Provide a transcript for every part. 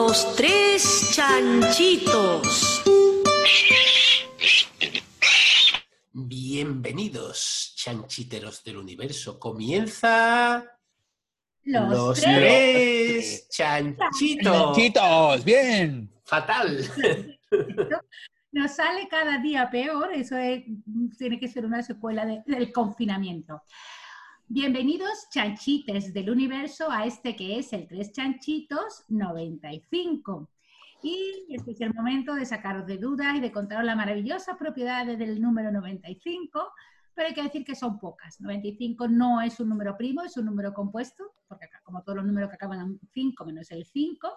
Los tres chanchitos. Bienvenidos, chanchiteros del universo. Comienza Los, los tres. tres chanchitos. Chanchitos, bien. Fatal. Nos sale cada día peor, eso es- tiene que ser una secuela de- del confinamiento. Bienvenidos, chanchites del universo, a este que es el Tres Chanchitos 95. Y este es el momento de sacaros de dudas y de contaros las maravillosas propiedades del número 95, pero hay que decir que son pocas. 95 no es un número primo, es un número compuesto, porque como todos los números que acaban en 5 menos el 5,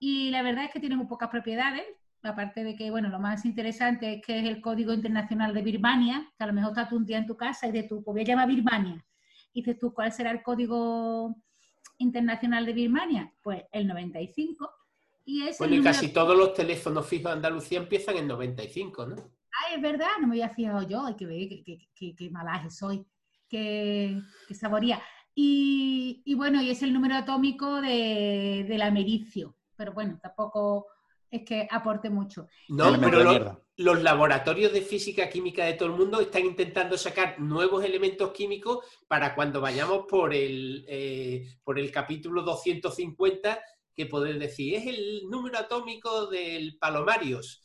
y la verdad es que tiene muy pocas propiedades, aparte de que, bueno, lo más interesante es que es el Código Internacional de Birmania, que a lo mejor estás un día en tu casa y de tu, pues voy llamar Birmania, y dices tú, ¿cuál será el Código Internacional de Birmania? Pues el 95, y es Bueno, el y casi todos los teléfonos fijos de Andalucía empiezan en 95, ¿no? Ah, es verdad, no me había fijado yo, hay que ver qué, qué, qué- qué malaje soy, qué, qué saboría. Y, y bueno, y es el número atómico de, del americio, pero bueno, tampoco es que aporte mucho. No, pero los laboratorios de física química de todo el mundo están intentando sacar nuevos elementos químicos para cuando vayamos por el, eh, por el capítulo 250, que poder decir, es el número atómico del palomarios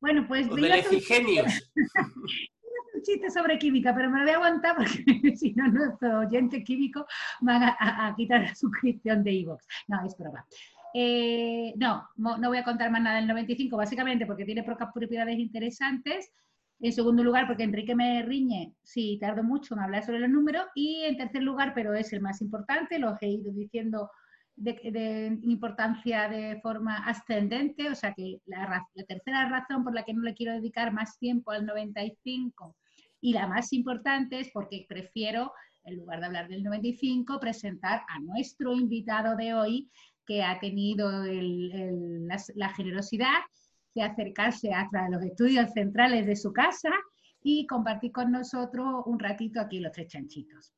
Bueno, pues o del efigenios. un chiste sobre química, pero me lo voy a aguantar porque si no, nuestros oyentes químicos van a, a- a quitar la suscripción de iVoox. No, es broma. Eh, no, no voy a contar más nada del 95, básicamente porque tiene pocas propiedades interesantes. En segundo lugar, porque Enrique me riñe si tardo mucho en hablar sobre los números. Y en tercer lugar, pero es el más importante, los he ido diciendo de, importancia de forma ascendente, o sea que la tercera razón por la que no le quiero dedicar más tiempo al 95 y la más importante es porque prefiero, en lugar de hablar del 95, presentar a nuestro invitado de hoy que ha tenido el- el- la, la generosidad de acercarse hasta los estudios centrales de su casa y compartir con nosotros un ratito aquí los tres chanchitos.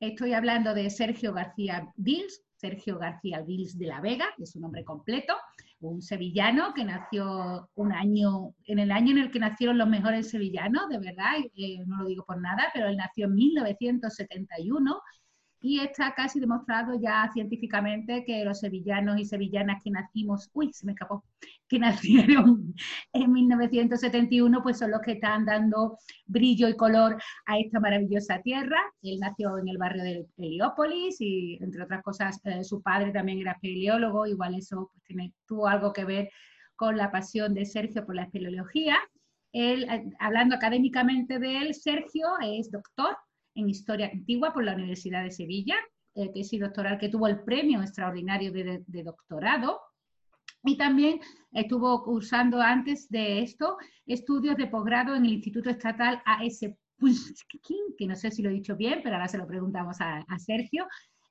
Estoy hablando de Sergio García Vils, Sergio García Vils de la Vega, es su nombre completo, un sevillano que nació un año, en el año en el que nacieron los mejores sevillanos, de verdad, eh, no lo digo por nada, pero él nació en 1971 y está casi demostrado ya científicamente que los sevillanos y sevillanas que nacimos, uy, se me escapó, que nacieron en 1971, pues son los que están dando brillo y color a esta maravillosa tierra. Él nació en el barrio de Heliópolis y, entre otras cosas, eh, su padre también era espeleólogo, igual eso pues, tiene, tuvo algo que ver con la pasión de Sergio por la espeleología. Él, eh, hablando académicamente de él, Sergio es doctor en Historia Antigua por la Universidad de Sevilla, eh, tesis doctoral que tuvo el premio extraordinario de, de- de doctorado. Y también estuvo cursando antes de esto estudios de posgrado en el Instituto Estatal AS Pushkin, que no sé si lo he dicho bien, pero ahora se lo preguntamos a, a Sergio,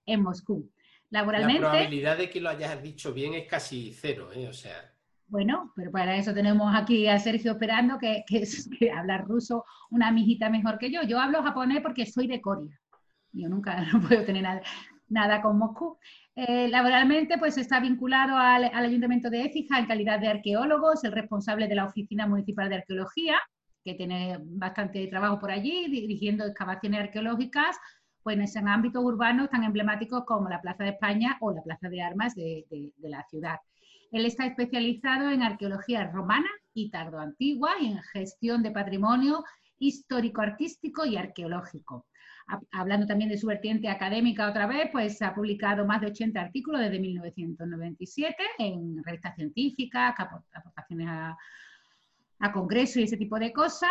en Moscú. La Laboralmente, probabilidad de que lo hayas dicho bien es casi cero, ¿eh? O sea, bueno, pero para eso tenemos aquí a Sergio esperando que, que, que hablar ruso una mijita mejor que yo. Yo hablo japonés porque soy de Corea. Yo nunca no puedo tener nada, nada con Moscú. Eh, laboralmente, pues está vinculado al, al Ayuntamiento de Écija en calidad de arqueólogo, es el responsable de la Oficina Municipal de Arqueología, que tiene bastante trabajo por allí, dirigiendo excavaciones arqueológicas, pues en ámbitos urbanos tan emblemáticos como la Plaza de España o la Plaza de Armas de- de- de la ciudad. Él está especializado en arqueología romana y tardoantigua y en gestión de patrimonio histórico-artístico y arqueológico. Ha- Hablando también de su vertiente académica otra vez, pues ha publicado más de 80 artículos desde 1997 en revistas científicas, apor- aportaciones a, a congresos y ese tipo de cosas.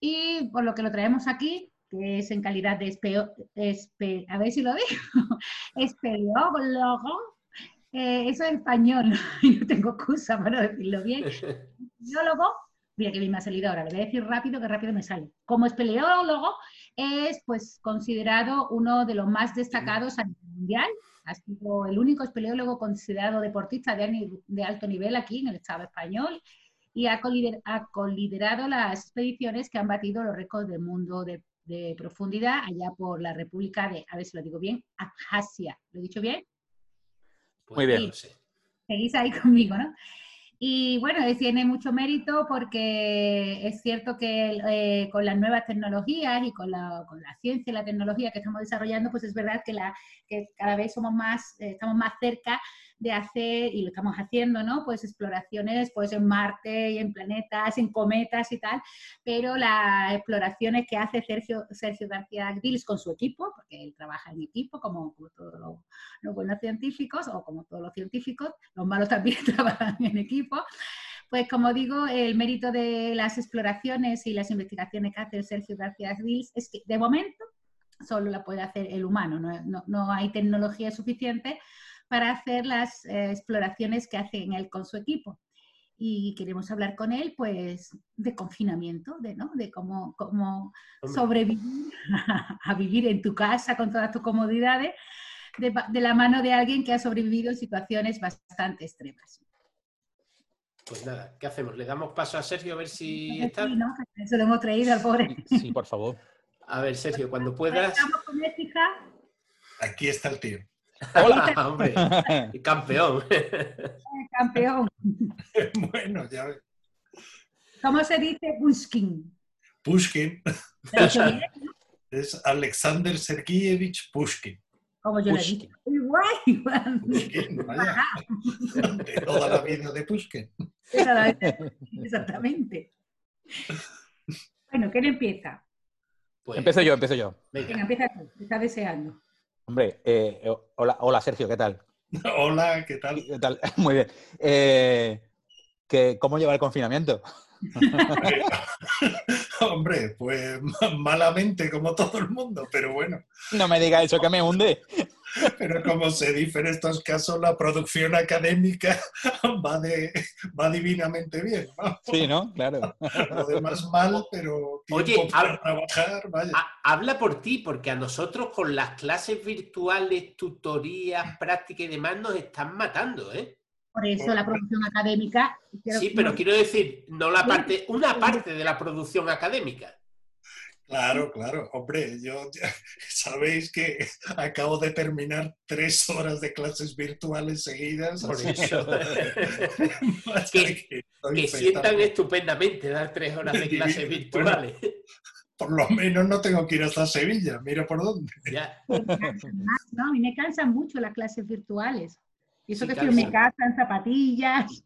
Y por lo que lo traemos aquí, que es en calidad de espeo- espe- a ver si lo digo, espeleólogo, eh, eso es español, no tengo excusa para decirlo bien. Espeleólogo, mira que bien me ha salido ahora, lo voy a decir rápido, que rápido me sale. Como espeleólogo, es pues considerado uno de los más destacados a nivel mundial. Ha sido el único espeleólogo considerado deportista de, alto nivel aquí en el Estado español y ha coliderado las expediciones que han batido los récords del mundo de, de profundidad allá por la República de, a ver si lo digo bien, Abjasia. ¿Lo he dicho bien? Pues Muy bien. no sé. seguís ahí conmigo, ¿no? Y bueno, tiene mucho mérito porque es cierto que eh, con las nuevas tecnologías y con la, con la, ciencia y la tecnología que estamos desarrollando, pues es verdad que, la, que cada vez somos más, eh, estamos más cerca de hacer, y lo estamos haciendo, ¿no? Pues exploraciones pues en Marte y en planetas, en cometas y tal, pero las exploraciones que hace Sergio, Sergio García Agdilis con su equipo, porque él trabaja en equipo, como, todos los, buenos científicos, o como todos los científicos, los malos también trabajan en equipo, pues como digo, el mérito de las exploraciones y las investigaciones que hace Sergio García Agdilis es que de momento solo la puede hacer el humano, no, no, no hay tecnología suficiente para hacer las eh, exploraciones que hace él con su equipo. Y queremos hablar con él, pues, de confinamiento, de, ¿no? de cómo, cómo sobrevivir a, vivir en tu casa con todas tus comodidades, de, la mano de alguien que ha sobrevivido en situaciones bastante extremas. Pues nada, ¿qué hacemos? ¿Le damos paso a Sergio a ver si está? Sí, ¿no? Eso lo hemos traído al pobre. Sí, por favor. A ver, Sergio, cuando puedas. ¿Estamos con hija? Aquí está el tío. Hola, hombre. Campeón. Campeón. bueno, ya ves. ¿Cómo se dice Pushkin? Pushkin. es Alexander Sergeyevich Pushkin. Como yo Pushkin. le he Igual, Pushkin, vaya. De toda la vida de Pushkin. Exactamente. Bueno, ¿quién empieza? Pues, empiezo yo, empiezo yo. Venga, empieza tú, te está deseando. Hombre, eh, hola, hola Sergio, ¿qué tal? Hola, ¿qué tal? ¿Qué tal? Muy bien. Eh, ¿Cómo lleva el confinamiento? Hombre, pues malamente como todo el mundo, pero bueno. No me diga eso que me hunde. Pero como se dice en estos casos, la producción académica va, de, va divinamente bien. Sí, ¿no? Claro. Lo demás mal, pero Oye, para trabajar, vaya. Habla por ti, porque a nosotros con las clases virtuales, tutorías, prácticas y demás nos están matando, ¿eh? Por eso la producción académica. Sí, pero quiero decir, no la parte, una parte de la producción académica. Claro, claro. Hombre, yo sabéis que acabo de terminar tres horas de clases virtuales seguidas. Por eso. que, sientan estupendamente dar tres horas de clases virtuales. por lo menos no tengo que ir hasta Sevilla, mira por dónde. Ya. No, a mí me cansan mucho las clases virtuales. Y eso que estoy en mi casa en zapatillas.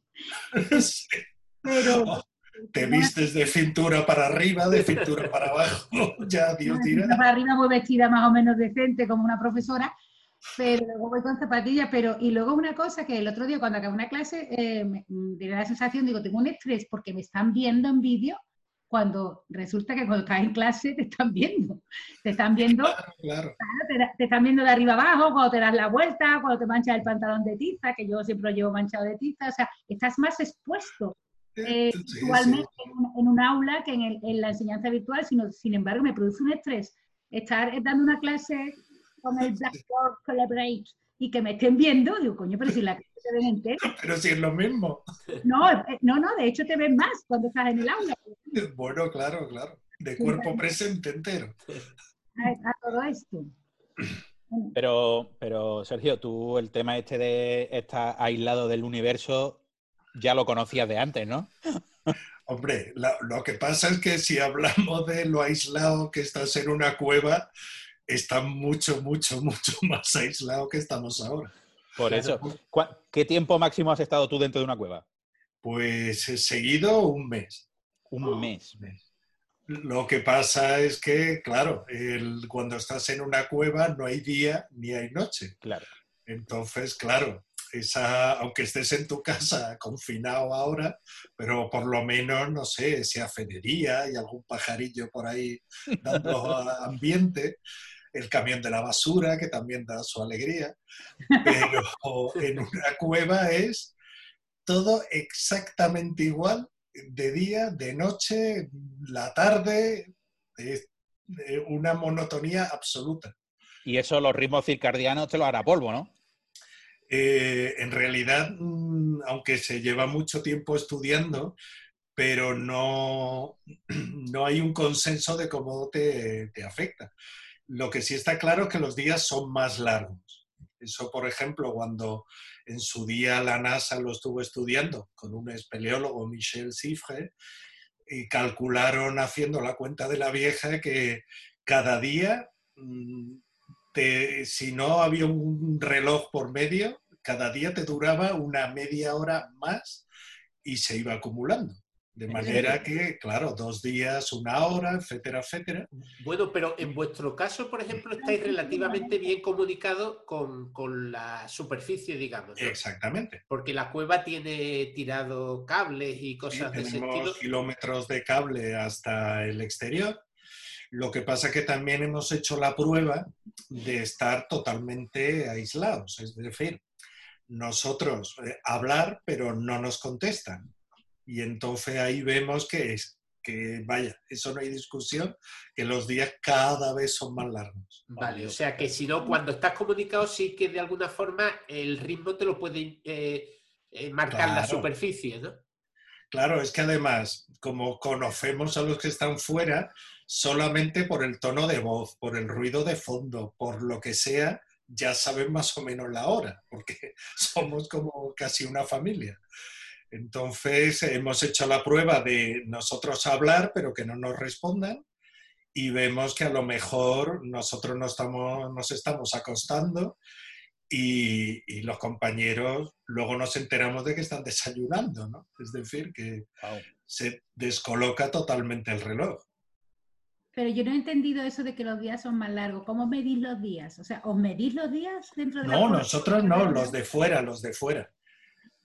Pero. Te vistes de cintura para arriba, de cintura para abajo. ya, Dios tira. Para arriba voy vestida más o menos decente como una profesora, pero luego voy con zapatillas. Pero, y luego una cosa que el otro día cuando acabé una clase, eh, me, me la sensación, digo, tengo un estrés porque me están viendo en vídeo cuando resulta que cuando estás en clase te están viendo. Te están viendo, claro, te, están viendo de arriba abajo, cuando te das la vuelta, cuando te manchas el pantalón de tiza, que yo siempre lo llevo manchado de tiza, o sea, estás más expuesto eh, igualmente En, un, aula que en, la enseñanza virtual, sino, sin embargo me produce un estrés estar dando una clase con el Blackboard Collaborate y que me estén viendo, digo, coño, pero si la clase se ven entera. Pero si es lo mismo. No, eh, no, no, de hecho te ven más cuando estás en el aula. Bueno, claro, claro. De cuerpo presente entero. A, todo esto. Pero, pero, Sergio, tú el tema este de estar aislado del universo ya lo conocías de antes, ¿no? Hombre, lo que pasa es que si hablamos de lo aislado que estás en una cueva, está mucho, mucho, mucho más aislado que estamos ahora. Por eso, ¿qué tiempo máximo has estado tú dentro de una cueva? Pues he seguido un mes. Un mes. Lo que pasa es que, claro, cuando estás en una cueva no hay día ni hay noche. Claro. Entonces, claro, esa, aunque estés en tu casa confinado ahora, pero por lo menos, no sé, se afedería y algún pajarillo por ahí dando ambiente, el camión de la basura, que también da su alegría, pero en una cueva es todo exactamente igual, de día, de noche, la tarde, es una monotonía absoluta. Y eso los ritmos circadianos te lo hará polvo, ¿no? Eh, en realidad, mm, aunque se lleva mucho tiempo estudiando, pero no, no hay un consenso de cómo te, afecta. Lo que sí está claro es que los días son más largos. Eso, por ejemplo, cuando en su día la NASA lo estuvo estudiando con un espeleólogo, Michel Cifre, y calcularon haciendo la cuenta de la vieja que cada día, si no había un reloj por medio, cada día te duraba una media hora más y se iba acumulando. De manera que, claro, dos días, una hora, etcétera, etcétera. Bueno, pero en vuestro caso, por ejemplo, estáis relativamente bien comunicados con, la superficie, digamos. Exactamente. Porque la cueva tiene tirado cables y cosas de ese estilo. kilómetros de cable hasta el exterior. Lo que pasa que también hemos hecho la prueba de estar totalmente aislados. Es decir, nosotros eh, hablar, pero no nos contestan y entonces ahí vemos que es que vaya, eso no hay discusión, que los días cada vez son más largos. Vale, o sea que si no, cuando estás comunicado, sí que de alguna forma el ritmo te lo puede eh, eh, marcar la superficie, ¿no? Claro, es que además, como conocemos a los que están fuera, solamente por el tono de voz, por el ruido de fondo, por lo que sea, ya saben más o menos la hora, porque somos como casi una familia. Entonces hemos hecho la prueba de nosotros hablar, pero que no nos respondan, y vemos que a lo mejor nosotros nos estamos, nos estamos acostando y, los compañeros luego nos enteramos de que están desayunando, ¿no? Es decir, que se descoloca totalmente el reloj. Pero yo no he entendido eso de que los días son más largos. ¿Cómo medís los días? O sea, ¿os medís los días dentro de No, nosotros no, los de fuera, los de fuera.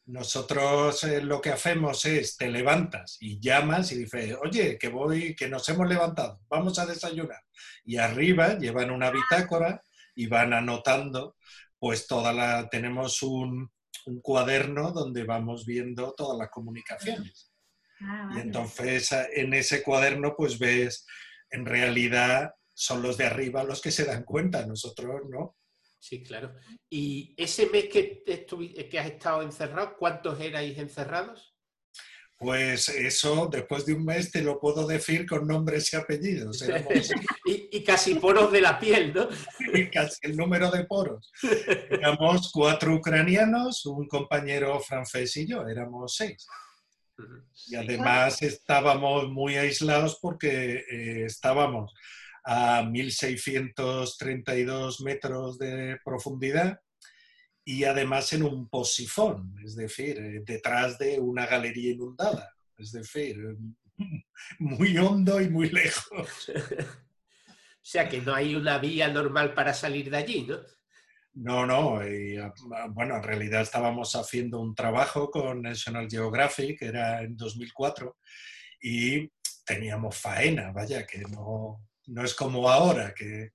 Nosotros eh, lo que hacemos es te levantas y llamas y dices, oye, que voy, que nos hemos levantado, vamos a desayunar. Y arriba llevan una bitácora y van anotando, pues toda la, tenemos un, cuaderno donde vamos viendo todas las comunicaciones. Ah, y entonces en ese cuaderno pues ves, en realidad son los de arriba los que se dan cuenta, nosotros no. Sí, claro. ¿Y ese mes que, que has estado encerrado, cuántos erais encerrados? Pues eso, después de un mes te lo puedo decir con nombres y apellidos. y, casi poros de la piel, ¿no? y casi el número de poros. Éramos cuatro ucranianos, un compañero francés y yo, éramos seis. Y además estábamos muy aislados porque eh, estábamos a 1.632 metros de profundidad y además en un posifón, es decir, eh, detrás de una galería inundada, es decir, muy hondo y muy lejos. O sea que no hay una vía normal para salir de allí, ¿no? No, no. Ah, bueno, en realidad estábamos haciendo un trabajo con National Geographic, era en 2004, y teníamos faena, vaya, que no, no es como ahora, que,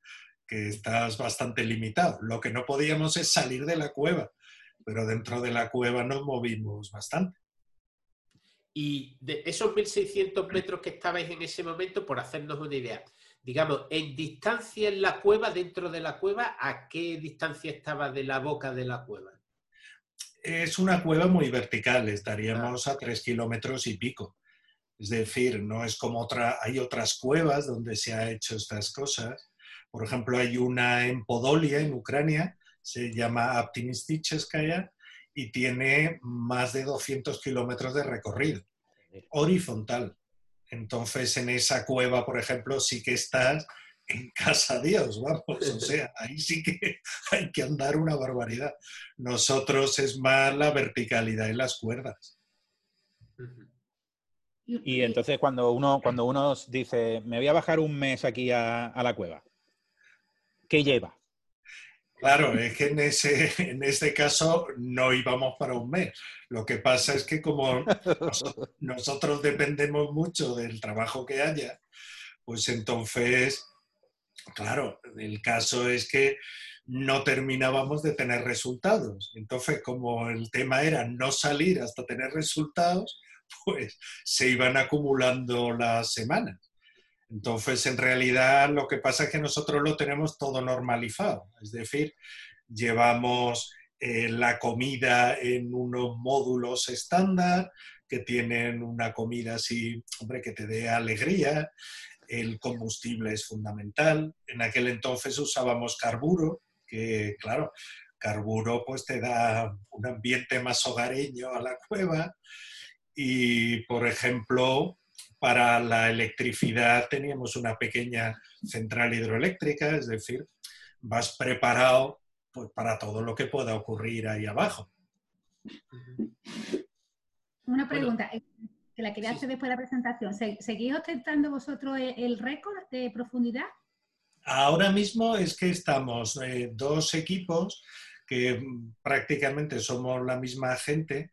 estás bastante limitado. Lo que no podíamos es salir de la cueva, pero dentro de la cueva nos movimos bastante. Y de esos 1.600 metros que estabais en ese momento, por hacernos una idea, digamos, en distancia en la cueva, dentro de la cueva, ¿a qué distancia estaba de la boca de la cueva? Es una cueva muy vertical, estaríamos ah. a tres kilómetros y pico. Es decir, no es como otra, hay otras cuevas donde se ha hecho estas cosas. Por ejemplo, hay una en Podolia, en Ucrania, se llama Optimisticheskaya y tiene más de 200 kilómetros de recorrido, horizontal. Entonces, en esa cueva, por ejemplo, sí que estás en casa Dios, vamos, o sea, ahí sí que hay que andar una barbaridad. Nosotros es más la verticalidad en las cuerdas. Y entonces cuando uno, cuando uno dice, me voy a bajar un mes aquí a, la cueva, ¿qué lleva? Claro, es que en, ese, en este caso no íbamos para un mes. Lo que pasa es que como nosotros, dependemos mucho del trabajo que haya, pues entonces, claro, el caso es que no terminábamos de tener resultados. Entonces, como el tema era no salir hasta tener resultados, pues se iban acumulando las semanas. Entonces, en realidad, lo que pasa es que nosotros lo tenemos todo normalizado. Es decir, llevamos eh, la comida en unos módulos estándar que tienen una comida así, hombre, que te dé alegría. El combustible es fundamental. En aquel entonces usábamos carburo, que claro, carburo pues te da un ambiente más hogareño a la cueva y, por ejemplo, para la electricidad teníamos una pequeña central hidroeléctrica, es decir, vas preparado pues, para todo lo que pueda ocurrir ahí abajo. Una pregunta, eh, que la quería hacer después de la presentación. ¿Seguís ostentando vosotros el récord de profundidad? Ahora mismo es que estamos eh, dos equipos que prácticamente somos la misma gente,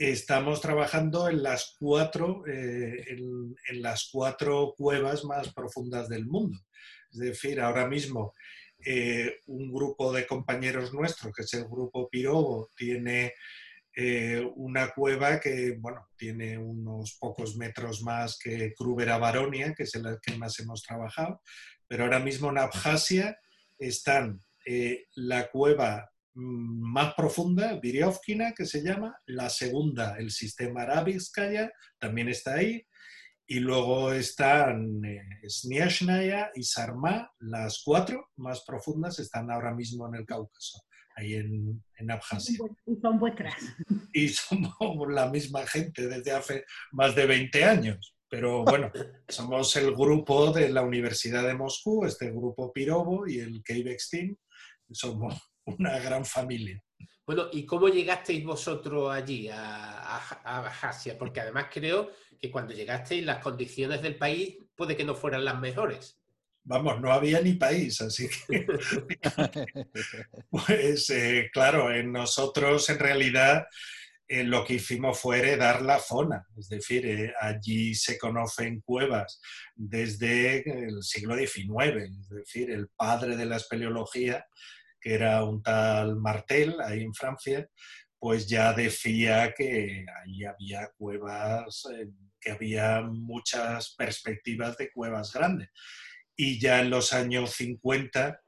estamos trabajando en las cuatro, eh, en, las cuatro cuevas más profundas del mundo. Es decir, ahora mismo eh, un grupo de compañeros nuestros, que es el grupo Pirobo, tiene eh, una cueva que, bueno, tiene unos pocos metros más que Krubera Baronia, que es el que más hemos trabajado, pero ahora mismo en Abjasia están la cueva más profunda, Viriovkina, que se llama, la segunda, el sistema Arabskaya, también está ahí, y luego están eh, y Sarma, las cuatro más profundas están ahora mismo en el Cáucaso, ahí en, en Abjasia. Y son vuestras. Y somos la misma gente desde hace más de 20 años. Pero bueno, somos el grupo de la Universidad de Moscú, este grupo Pirobo y el Keivex Team. Somos una gran familia. Bueno, ¿y cómo llegasteis vosotros allí, a, a, Porque además creo que cuando llegasteis las condiciones del país puede que no fueran las mejores. Vamos, no había ni país, así que... pues eh, claro, en nosotros en realidad eh, lo que hicimos fue heredar la zona, es decir, eh, allí se conocen cuevas desde el siglo XIX, es decir, el padre de la espeleología que era un tal Martel, ahí en Francia, pues ya decía que ahí había cuevas, eh, que había muchas perspectivas de cuevas grandes. Y ya en los años 50,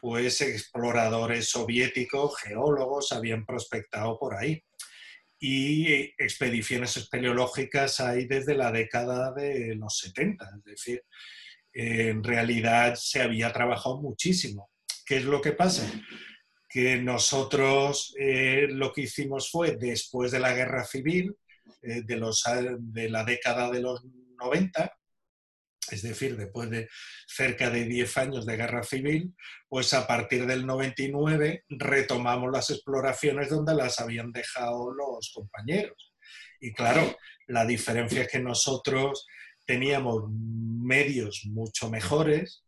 pues exploradores soviéticos, geólogos, habían prospectado por ahí. Y expediciones espeleológicas hay desde la década de los 70, es decir, en realidad se había trabajado muchísimo. ¿Qué es lo que pasa? Que nosotros eh, lo que hicimos fue, después de la guerra civil, eh, de, los, de la década de los 90, es decir, después de cerca de 10 años de guerra civil, pues a partir del 99 retomamos las exploraciones donde las habían dejado los compañeros. Y claro, la diferencia es que nosotros teníamos medios mucho mejores,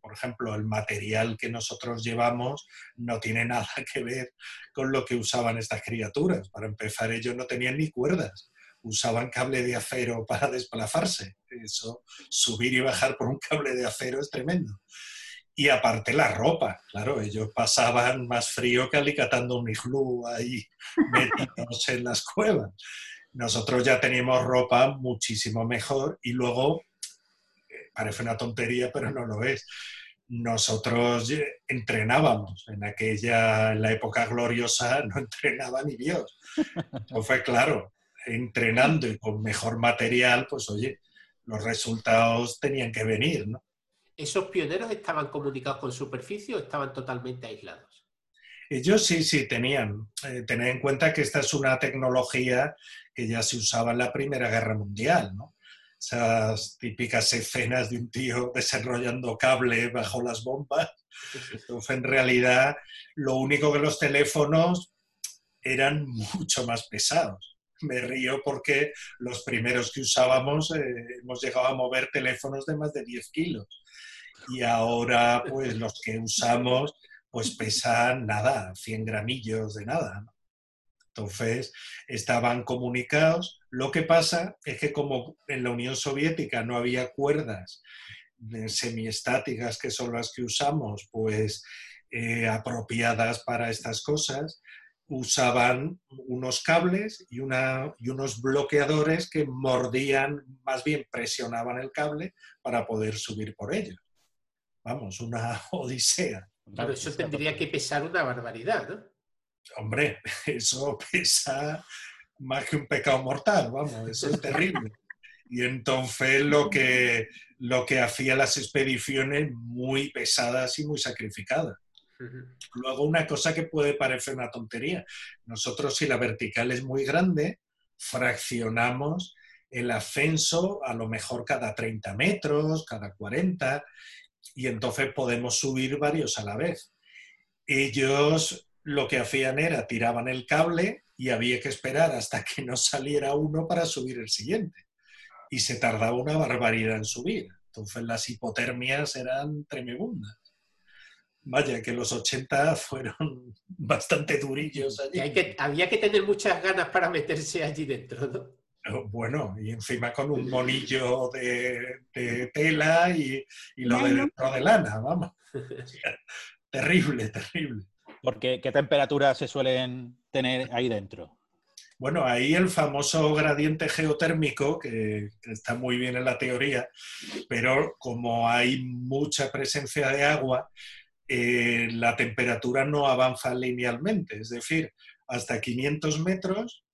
por ejemplo, el material que nosotros llevamos no tiene nada que ver con lo que usaban estas criaturas. Para empezar, ellos no tenían ni cuerdas, usaban cable de acero para desplazarse. Eso, subir y bajar por un cable de acero es tremendo. Y aparte la ropa, claro, ellos pasaban más frío que alicatando un iglú ahí metidos en las cuevas. Nosotros ya teníamos ropa muchísimo mejor y luego parece una tontería, pero no lo es. Nosotros entrenábamos en aquella, en la época gloriosa, no entrenaba ni Dios. Entonces fue claro, entrenando y con mejor material, pues oye, los resultados tenían que venir, ¿no? ¿Esos pioneros estaban comunicados con superficie o estaban totalmente aislados? Ellos sí, sí, tenían. Eh, tener en cuenta que esta es una tecnología que ya se usaba en la Primera Guerra Mundial, ¿no? Esas típicas escenas de un tío desarrollando cable bajo las bombas. Entonces, en realidad, lo único que los teléfonos eran mucho más pesados. Me río porque los primeros que usábamos eh, hemos llegado a mover teléfonos de más de 10 kilos. Y ahora, pues los que usamos, pues pesan nada, 100 gramillos de nada. Entonces, estaban comunicados. Lo que pasa es que como en la Unión Soviética no había cuerdas semiestáticas, que son las que usamos, pues eh, apropiadas para estas cosas, usaban unos cables y, una, y unos bloqueadores que mordían, más bien presionaban el cable para poder subir por ellos. Vamos, una odisea. Claro, eso tendría que pesar una barbaridad, ¿no? hombre, eso pesa más que un pecado mortal, vamos, eso es terrible. Y entonces lo que, lo que hacía las expediciones muy pesadas y muy sacrificadas. Luego, una cosa que puede parecer una tontería. Nosotros, si la vertical es muy grande, fraccionamos el ascenso a lo mejor cada 30 metros, cada 40, y entonces podemos subir varios a la vez. Ellos lo que hacían era tiraban el cable y había que esperar hasta que no saliera uno para subir el siguiente. Y se tardaba una barbaridad en subir. Entonces las hipotermias eran tremendas. Vaya, que los 80 fueron bastante durillos allí. que, había que tener muchas ganas para meterse allí dentro, ¿no? Bueno, y encima con un monillo de, tela y, lo de dentro de lana, vamos. terrible, terrible. Porque, ¿qué temperaturas se suelen tener ahí dentro? Bueno, ahí el famoso gradiente geotérmico, que, está muy bien en la teoría, pero como hay mucha presencia de agua, eh, la temperatura no avanza linealmente. Es decir, hasta 500 metros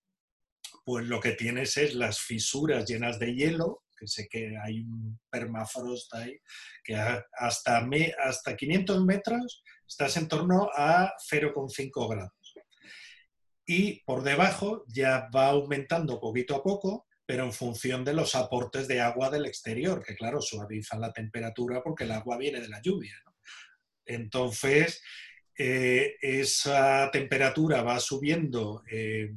pues lo que tienes es las fisuras llenas de hielo, que sé que hay un permafrost ahí, que hasta, hasta 500 metros estás en torno a 0,5 grados. Y por debajo ya va aumentando poquito a poco, pero en función de los aportes de agua del exterior, que claro, suavizan la temperatura porque el agua viene de la lluvia. Entonces, eh, esa temperatura va subiendo. Eh,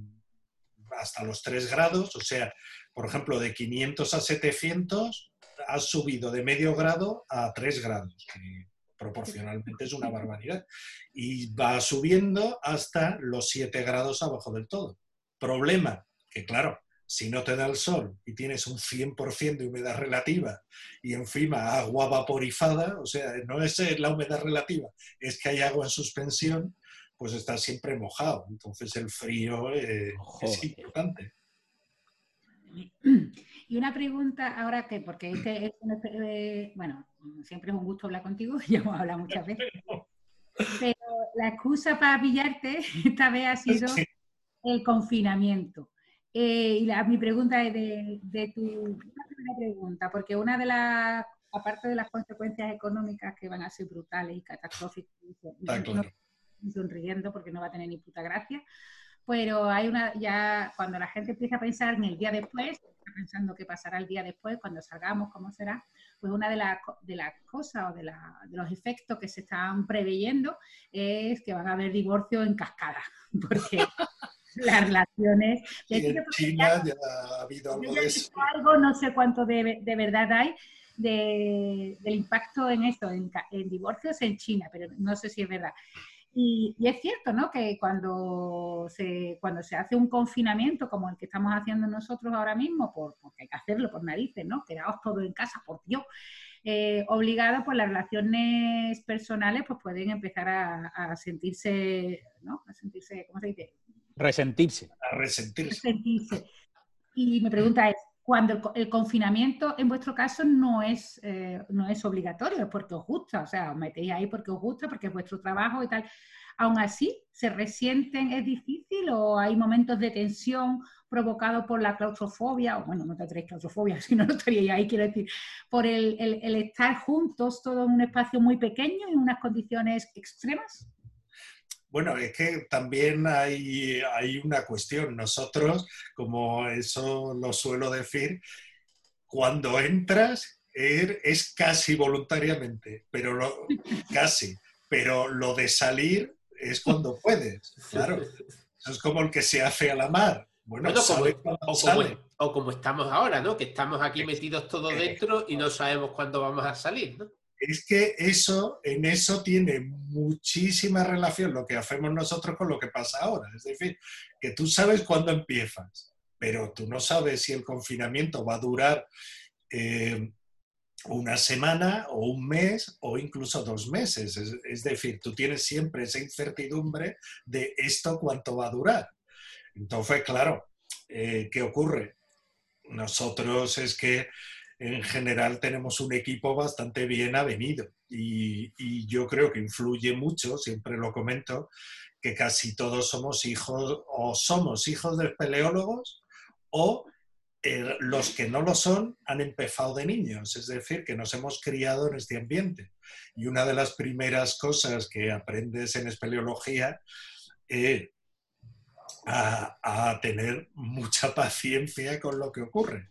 hasta los 3 grados, o sea, por ejemplo, de 500 a 700 has subido de medio grado a 3 grados, proporcionalmente es una barbaridad. Y va subiendo hasta los 7 grados abajo del todo. Problema, que claro, si no te da el sol y tienes un 100% de humedad relativa y encima agua vaporizada, o sea, no es la humedad relativa, es que hay agua en suspensión, pues está siempre mojado. Entonces el frío eh, es importante. Y una pregunta ahora que, porque este es eh, bueno, siempre es un gusto hablar contigo, ya hemos hablado muchas veces, pero la excusa para pillarte esta vez ha sido el confinamiento. Eh, y la, mi pregunta es de, tu primera pregunta, porque una de las, aparte de las consecuencias económicas que van a ser brutales y catastróficas, sonriendo porque no va a tener ni puta gracia. Pero hay una, ya cuando la gente empieza a pensar en el día después, pensando qué pasará el día después, cuando salgamos, cómo será, pues una de, las de las cosas o de, de, los efectos que se están preveyendo es que van a haber divorcios en cascada, porque las relaciones... en China ya, ha habido algo de eso. Algo, no sé cuánto de, de verdad hay, de, del impacto en esto, en, en, divorcios en China, pero no sé si es verdad. Y, es cierto, ¿no? Que cuando se, cuando se hace un confinamiento como el que estamos haciendo nosotros ahora mismo, por, porque hay que hacerlo por narices, ¿no? Quedaos todos en casa, por Dios. Eh, obligado, pues las relaciones personales pues pueden empezar a, sentirse, ¿no? A sentirse, ¿cómo se dice? Resentirse. A resentirse. resentirse. Y mi pregunta es, cuando el, confinamiento en vuestro caso no es, eh, no es obligatorio, es porque os gusta, o sea, os metéis ahí porque os gusta, porque es vuestro trabajo y tal. Aún así, ¿se resienten? ¿Es difícil o hay momentos de tensión provocados por la claustrofobia? O, bueno, no te tendréis claustrofobia, si no, no estaríais ahí, quiero decir, por el, el estar juntos, todo en un espacio muy pequeño, en unas condiciones extremas. Bueno, es que también hay, hay una cuestión. Nosotros, como eso lo suelo decir, cuando entras er, es casi voluntariamente, pero lo, casi, pero lo de salir es cuando puedes, claro. es como el que se hace a la mar. Bueno, o, como, estamos ahora, ¿no? Que estamos aquí metidos todos dentro y no sabemos cuándo vamos a salir, ¿no? Es que eso, en eso tiene muchísima relación lo que hacemos nosotros con lo que pasa ahora. Es decir, que tú sabes cuándo empiezas, pero tú no sabes si el confinamiento va a durar eh, una semana o un mes o incluso dos meses. Es, decir, tú tienes siempre esa incertidumbre de esto cuánto va a durar. Entonces, claro, eh, ¿qué ocurre? Nosotros es que en general tenemos un equipo bastante bien avenido y, yo creo que influye mucho, siempre lo comento, que casi todos somos hijos o somos hijos de peleólogos o eh, los que no lo son han empezado de niños, es decir, que nos hemos criado en este ambiente. Y una de las primeras cosas que aprendes en espeleología es a, a tener mucha paciencia con lo que ocurre.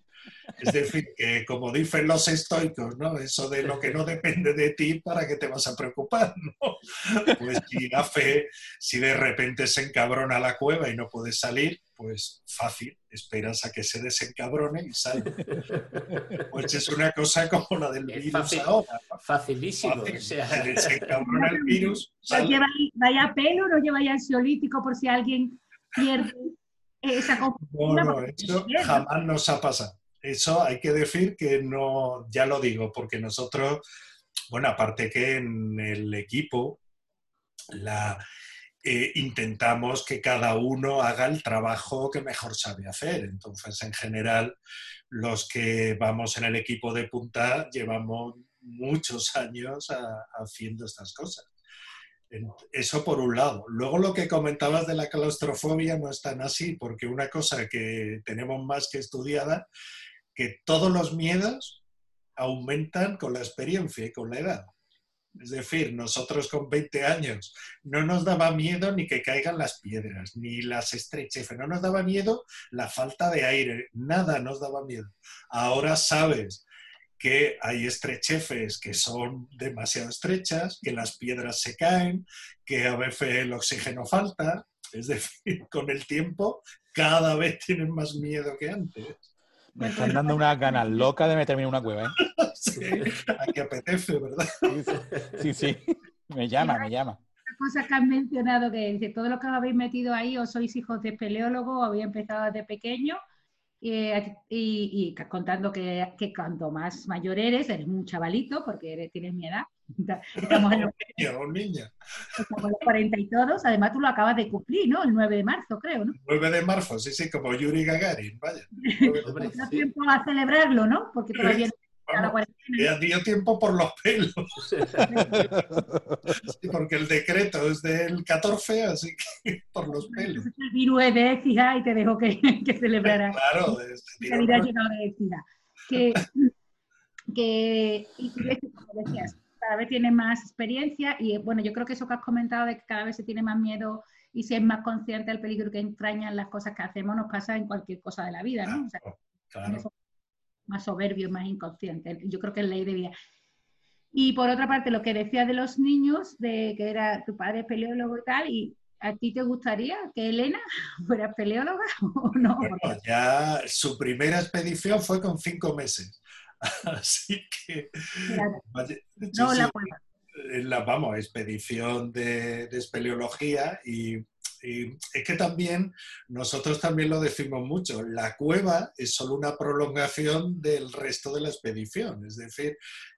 Es decir, que como dicen los estoicos, ¿no? Eso de lo que no depende de ti, ¿para qué te vas a preocupar? ¿no? Pues si fe, si de repente se encabrona la cueva y no puedes salir, pues fácil, esperas a que se desencabrone y sale. Pues es una cosa como la del virus ahora. Facilísimo. Se desencabrona el virus. vaya pelo, no lleváis ansiolítico por si alguien pierde esa No, no, eso jamás nos ha pasado eso hay que decir que no, ya lo digo, porque nosotros, bueno, aparte que en el equipo, la, eh, intentamos que cada uno haga el trabajo que mejor sabe hacer. Entonces, en general, los que vamos en el equipo de punta llevamos muchos años haciendo estas cosas. Eso por un lado. Luego lo que comentabas de la claustrofobia no es tan así, porque una cosa que tenemos más que estudiada que todos los miedos aumentan con la experiencia y con la edad. Es decir, nosotros con 20 años no nos daba miedo ni que caigan las piedras, ni las estrechefes, no nos daba miedo la falta de aire, nada nos daba miedo. Ahora sabes que hay estrechefes que son demasiado estrechas, que las piedras se caen, que a veces el oxígeno falta. Es decir, con el tiempo cada vez tienen más miedo que antes. Me están dando una ganas loca de meterme en una cueva, ¿eh? Sí, aquí apetece, ¿verdad? Sí, sí, me llama, me llama. Una cosa que has mencionado, que dice, todo lo que habéis metido ahí, o sois hijos de peleólogo, o habéis empezado desde pequeño, y, y, contando que, que, cuanto más mayor eres, eres un chavalito, porque eres, tienes mi edad, Estamos en los, un niño, Estamos los 40 y todos. Además, tú lo acabas de cumplir, ¿no? El 9 de marzo, creo, ¿no? 9 de marzo, sí, sí, como Yuri Gagarin, vaya. No tiempo a celebrarlo, ¿no? Porque todavía no la cuarentena. dio tiempo por los pelos. sí, porque el decreto es del 14, así que por los pelos. El virus es de écija y te dejo que, que celebrara. Claro, de, llegado de écija. Que, que, y como decías, cada vez tiene más experiencia y bueno, yo creo que eso que has comentado de que cada vez se tiene más miedo y se es más consciente del peligro que entrañan las cosas que hacemos, nos pasa en cualquier cosa de la vida, ¿no? O sea, Más soberbio, más inconsciente. Yo creo que es ley de vida. Y por otra parte, lo que decía de los niños, de que era tu padre peleólogo y tal, y ¿a ti te gustaría que Elena fuera peleóloga o no? Bueno, ya su primera expedición fue con cinco meses. Así que... no la la, vamos, expedición de, espeleología y, es que también, nosotros también lo decimos mucho, la cueva es solo una prolongación del resto de la expedición, es decir,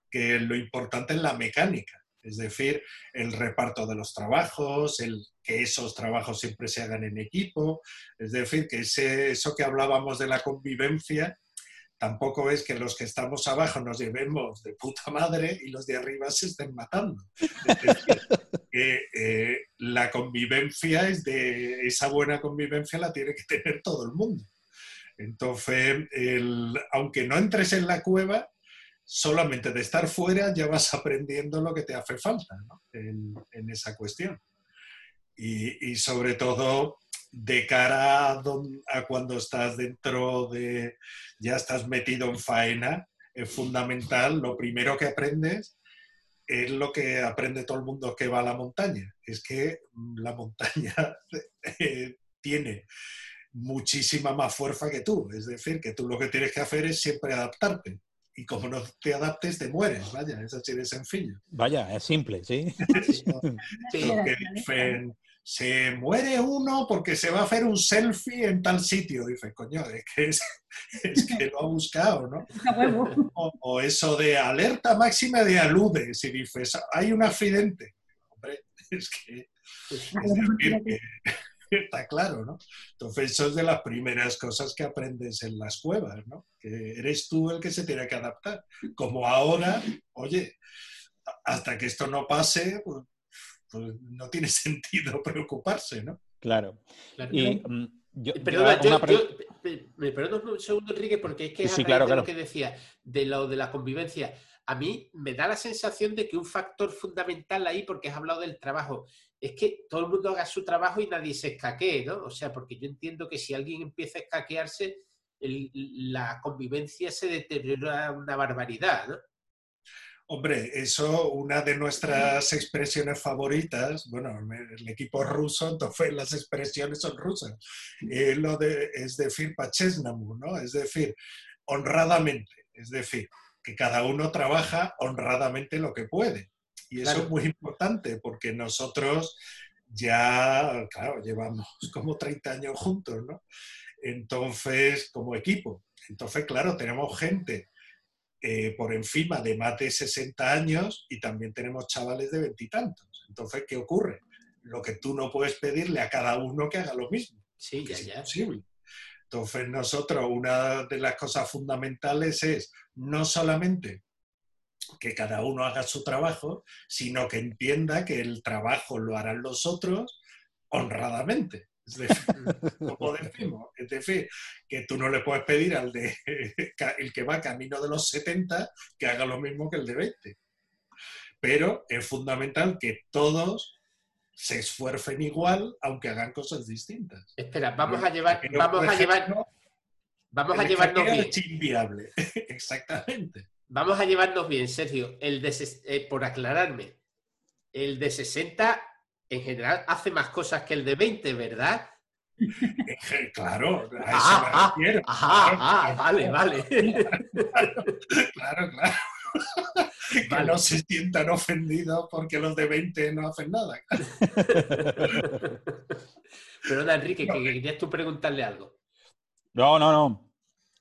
que lo importante es la mecánica. Es decir, el reparto de los trabajos, que esos trabajos siempre se hagan en equipo, es decir, que eso que hablábamos de la convivencia, tampoco es que los que estamos abajo nos llevemos de puta madre y los de arriba se estén matando. que eh, la convivencia es de esa buena convivencia la tiene que tener todo el mundo. Entonces, aunque no entres en la cueva, solamente de estar fuera ya vas aprendiendo lo que te hace falta en, esa cuestión. y sobre todo de cara a, cuando estás dentro de, ya estás metido en faena, es fundamental, lo primero que aprendes es lo que aprende todo el mundo que va a la montaña, es que la montaña eh, tiene muchísima más fuerza que tú, es decir, que tú lo que tienes que hacer es siempre adaptarte. Y como no te adaptes, te mueres, vaya, es así de sencillo. Vaya, es simple, sí. Lo que dicen, se muere uno porque se va a hacer un selfie en tal sitio. Dice, coño, es que, es, que lo ha buscado, ¿no? O, eso de alerta máxima de aludes y dices, hay un accidente. Hombre, es que, está claro, ¿no? Entonces, eso es de las primeras cosas que aprendes en las cuevas, ¿no? Que eres tú el que se tiene que adaptar. Como ahora, oye, hasta que esto no pase, pues, pues no tiene sentido preocuparse, ¿no? Claro. Y, mm, yo, Perdona, me perdono un segundo, Enrique, porque es que es sí, claro, lo que decía, de lo de la convivencia. A mí me da la sensación de que un factor fundamental ahí, porque has hablado del trabajo, es que todo el mundo haga su trabajo y nadie se escaquee, ¿no? O sea, porque yo entiendo que si alguien empieza a escaquearse, la convivencia se deteriora una barbaridad, ¿no? Hombre, eso, una de nuestras expresiones favoritas, bueno, el equipo ruso, entonces las expresiones son rusas, eh, lo de, es decir, pachesnamu, ¿no? Es decir, honradamente, es decir, que cada uno trabaja honradamente lo que puede. Y eso es muy importante porque nosotros ya, claro, llevamos como 30 años juntos, ¿no? Entonces, como equipo. Entonces, claro, tenemos gente eh, por encima de más de 60 años y también tenemos chavales de veintitantos. Entonces, ¿qué ocurre? Lo que tú no puedes pedirle a cada uno que haga lo mismo. Sí, ya, ya. Entonces, nosotros, una de las cosas fundamentales es no solamente que cada uno haga su trabajo, sino que entienda que el trabajo lo harán los otros honradamente. Es como decimos, es decir, que tú no le puedes pedir al de el que va camino de los 70 que haga lo mismo que el de 20. Pero es fundamental que todos se esfuercen igual, aunque hagan cosas distintas. Espera, vamos a llevar, vamos a llevar, vamos a llevarnos bien. Es inviable, exactamente. Vamos a llevarnos bien, Sergio. El eh, por aclararme, el de 60 en general hace más cosas que el de 20, ¿verdad? Claro, a eso ah, me refiero. Ah, vale, vale. Claro, claro. Que no se sientan ofendidos porque los de 20 no hacen nada. Perdona, Enrique, que querías tú preguntarle algo. No, no, no.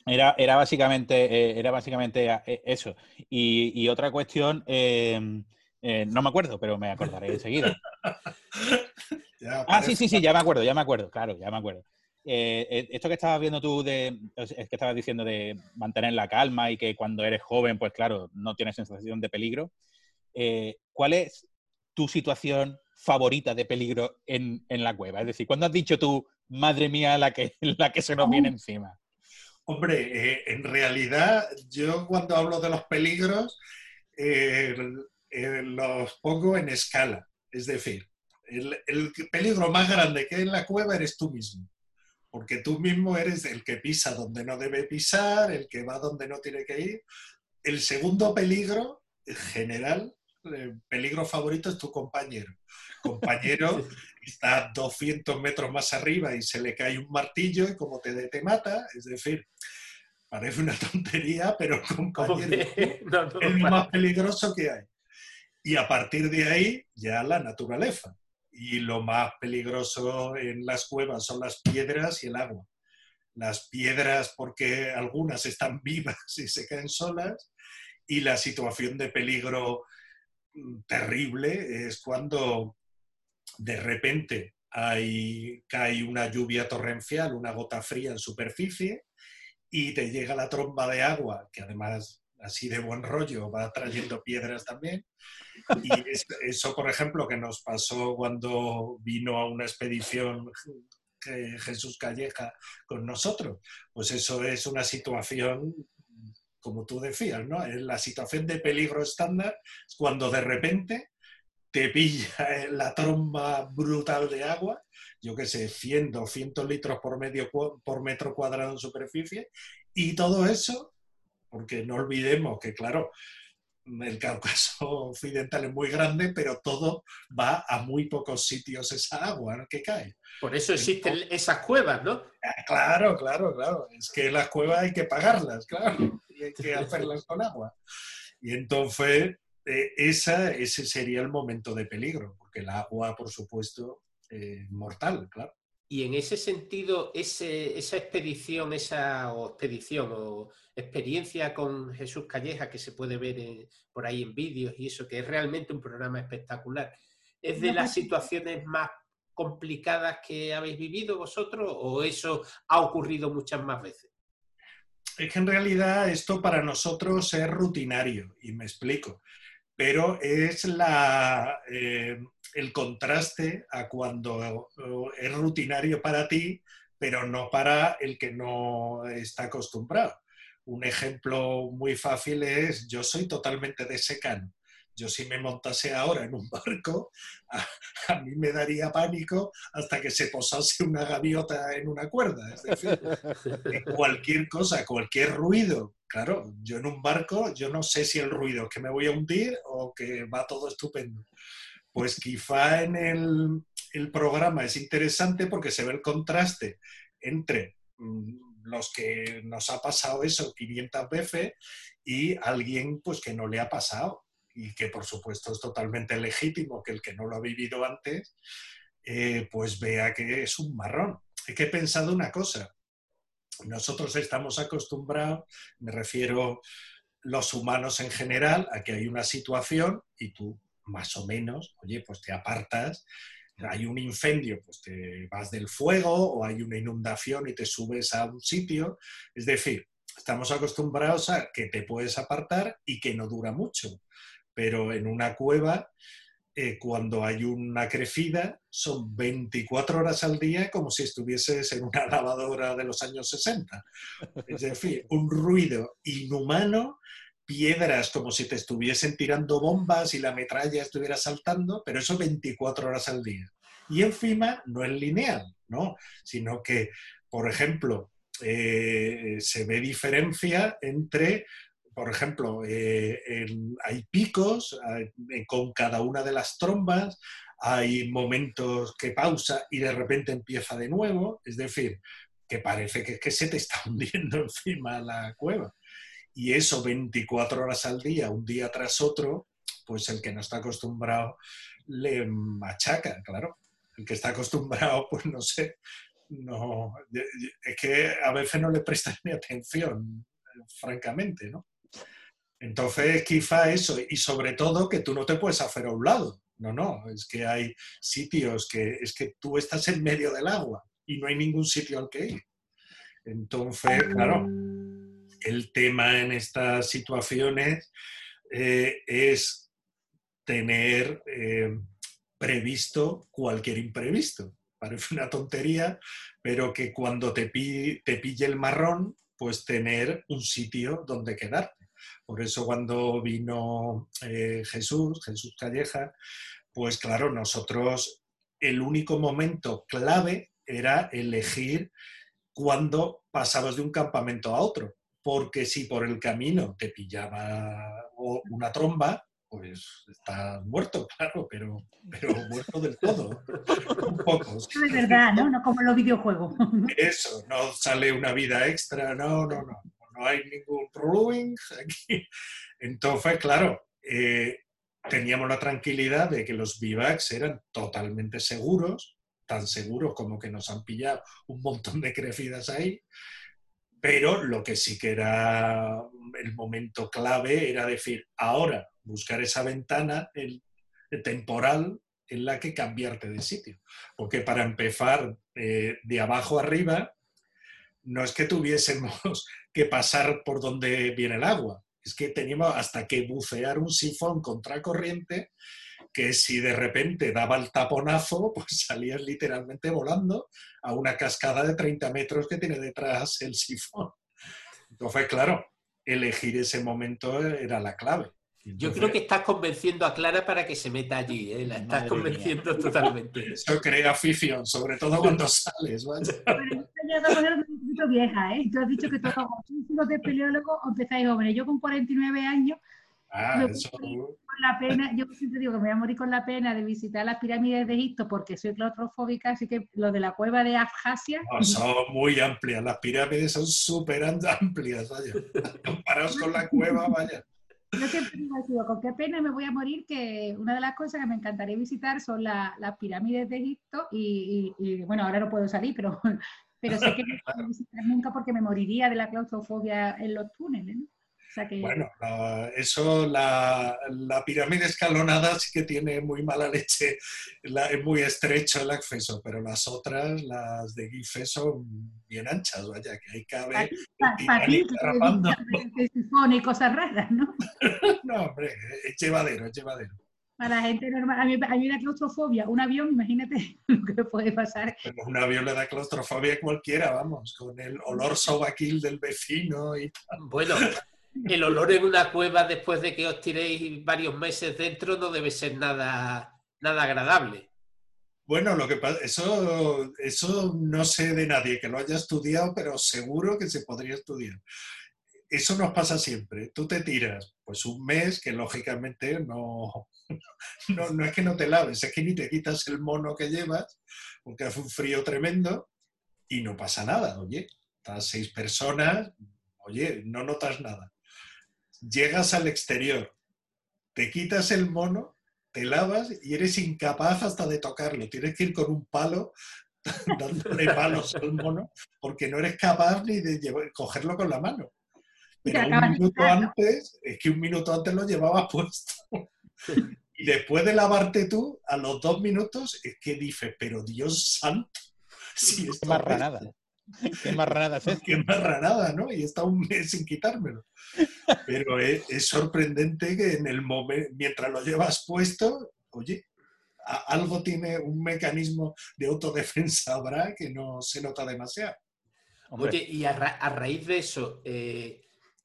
Era, era básicamente, eh, era básicamente eh, eso. Y, otra cuestión, eh, no me acuerdo, pero me acordaré enseguida. ah, sí, sí, sí, ya me acuerdo, ya me acuerdo, claro, ya me acuerdo. esto que estabas viendo tú, de, es que estabas diciendo de mantener la calma y que cuando eres joven, pues claro, no tienes sensación de peligro. ¿Cuál es tu situación favorita de peligro en, en, la cueva? Es decir, ¿cuándo has dicho tú, madre mía, la que, la que se nos viene encima? Hombre, eh, en realidad yo cuando hablo de los peligros eh, eh, los pongo en escala. Es decir, el, peligro más grande que hay en la cueva eres tú mismo. Porque tú mismo eres el que pisa donde no debe pisar, el que va donde no tiene que ir. El segundo peligro, en general, el peligro favorito es tu compañero. Compañero está 200 metros más arriba y se le cae un martillo y como te, te mata, es decir, parece una tontería, pero compañero es lo más peligroso que hay. Y a partir de ahí ya la naturaleza. Y lo más peligroso en las cuevas son las piedras y el agua. Las piedras porque algunas están vivas y se caen solas y la situación de peligro mm, terrible es cuando de repente hay, cae una lluvia torrencial, una gota fría en superficie, y te llega la tromba de agua, que además así de buen rollo va trayendo piedras también. Y eso, por ejemplo, que nos pasó cuando vino a una expedición Jesús Calleja con nosotros, pues eso es una situación, como tú decías, ¿no? La situación de peligro estándar es cuando de repente te pilla la tromba brutal de agua, yo qué sé, 100, 200 litros por, medio, por metro cuadrado en superficie, y todo eso, porque no olvidemos que, claro, el Cáucaso occidental es muy grande, pero todo va a muy pocos sitios esa agua que cae. Por eso existen esas cuevas, ¿no? Ah, claro, claro, claro. Es que las cuevas hay que pagarlas, claro, y hay que hacerlas con agua. Y entonces eh, esa, ese sería el momento de peligro, porque el agua, por supuesto, es mortal, claro. Y en ese sentido, esa expedición, esa expedición o experiencia con Jesús Calleja que se puede ver por ahí en vídeos y eso, que es realmente un programa espectacular, ¿es de las situaciones más complicadas que habéis vivido vosotros o eso ha ocurrido muchas más veces? Es que en realidad esto para nosotros es rutinario, y me explico pero es la, eh, el contraste a cuando es rutinario para ti, pero no para el que no está acostumbrado. Un ejemplo muy fácil es, yo soy totalmente de secán. Yo si me montase ahora en un barco, a, mí me daría pánico hasta que se posase una gaviota en una cuerda. Es decir, cualquier cosa, cualquier ruido. Claro, yo en un barco, yo no sé si el ruido es que me voy a hundir o que va todo estupendo. Pues quizá en el, el programa es interesante porque se ve el contraste entre mm, los que nos ha pasado eso 500 veces y alguien pues que no le ha pasado y que por supuesto es totalmente legítimo que el que no lo ha vivido antes eh, pues vea que es un marrón. Hay que pensar una cosa. Nosotros estamos acostumbrados, me refiero los humanos en general, a que hay una situación y tú más o menos, oye, pues te apartas hay un incendio, pues te vas del fuego o hay una inundación y te subes a un sitio. Es decir, estamos acostumbrados a que te puedes apartar y que no dura mucho. Pero en una cueva, eh, cuando hay una crecida, son 24 horas al día como si estuvieses en una lavadora de los años 60. Es decir, un ruido inhumano piedras como si te estuviesen tirando bombas y la metralla estuviera saltando, pero eso 24 horas al día. Y encima no es lineal, ¿no? Sino que, por ejemplo, eh, se ve diferencia entre, por ejemplo, eh, hay picos con cada una de las trombas, hay momentos que pausa y de repente empieza de nuevo, es decir, que parece que, que se te está hundiendo encima la cueva y eso 24 horas al día, un día tras otro, pues el que no está acostumbrado le machaca, claro. El que está acostumbrado, pues no sé, no, es que a veces no le prestas ni atención, francamente, ¿no? Entonces, quizá eso, y sobre todo que tú no te puedes hacer a un lado. No, no, es que hay sitios que es que tú estás en medio del agua y no hay ningún sitio al que ir. Entonces, claro, el tema en estas situaciones eh, es tener eh, previsto cualquier imprevisto. Parece una tontería, pero que cuando te, te pille el marrón, pues tener un sitio donde quedarte. Por eso cuando vino eh, Jesús, Jesús Calleja, pues claro, nosotros el único momento clave era elegir cuando pasabas de un campamento a otro porque si por el camino te pillaba una tromba, pues está muerto, claro, pero, pero muerto del todo. Un poco. Es verdad, ¿no? No como los videojuegos. Eso, no sale una vida extra, no, no, no. No hay ningún ruling aquí. Entonces, claro, eh, teníamos la tranquilidad de que los bivacs eran totalmente seguros, tan seguros como que nos han pillado un montón de crecidas ahí. Pero lo que sí que era el momento clave era decir, ahora buscar esa ventana temporal en la que cambiarte de sitio. Porque para empezar eh, de abajo arriba, no es que tuviésemos que pasar por donde viene el agua, es que teníamos hasta que bucear un sifón contracorriente que si de repente daba el taponazo, pues salías literalmente volando a una cascada de 30 metros que tiene detrás el sifón. Entonces, claro, elegir ese momento era la clave. Yo creo que estás convenciendo a Clara para que se meta allí, ¿eh? la estás convenciendo totalmente. Eso crea afición, sobre todo cuando sales. ¿vale? Pero vieja, ¿eh? Tú has dicho que todos los de peleólogo empezáis jóvenes. Yo con 49 años Ah, la pena, yo siempre digo que me voy a morir con la pena de visitar las pirámides de Egipto porque soy claustrofóbica, así que lo de la cueva de Abjasia. son muy amplias, las pirámides son súper amplias, vaya. Comparados con la cueva, vaya. Yo siempre digo, con qué pena me voy a morir, que una de las cosas que me encantaría visitar son las pirámides de Egipto y, bueno, ahora no puedo salir, pero, pero sé que no puedo visitar nunca porque me moriría de la claustrofobia en los túneles. ¿no? Bueno, eso, la, pirámide escalonada sí que tiene muy mala leche, es muy estrecho el acceso, pero las otras, las de Gife, son bien anchas, vaya, que ahí cabe y cosas raras, ¿no? no, hombre, es llevadero, es llevadero. Para la gente normal, a mí, a mí me da claustrofobia. Un avión, imagínate lo que puede pasar. Pero un avión le da claustrofobia a cualquiera, vamos, con el olor sobaquil del vecino y tal. Bueno, el olor en una cueva después de que os tiréis varios meses dentro no debe ser nada, nada agradable. Bueno, lo que pasa, eso, eso no sé de nadie que lo haya estudiado, pero seguro que se podría estudiar. Eso nos pasa siempre. Tú te tiras, pues un mes que lógicamente no, no, no es que no te laves, es que ni te quitas el mono que llevas, porque hace un frío tremendo y no pasa nada. Oye, estás seis personas, oye, no notas nada. Llegas al exterior, te quitas el mono, te lavas y eres incapaz hasta de tocarlo. Tienes que ir con un palo dándole palos al mono porque no eres capaz ni de llevar- cogerlo con la mano. Pero un minuto antes, es que un minuto antes lo llevabas puesto. Y después de lavarte tú, a los dos minutos, es que dices, pero Dios santo, si Qué marranada. apesta". Qué marranada es. Qué marranada, ¿no? Y está un mes sin quitármelo. Pero es, es sorprendente que en el momento, mientras lo llevas puesto, oye, a- algo tiene un mecanismo de autodefensa habrá que no se nota demasiado. Hombre, Oye, y a, ra- a raíz de eso, eh,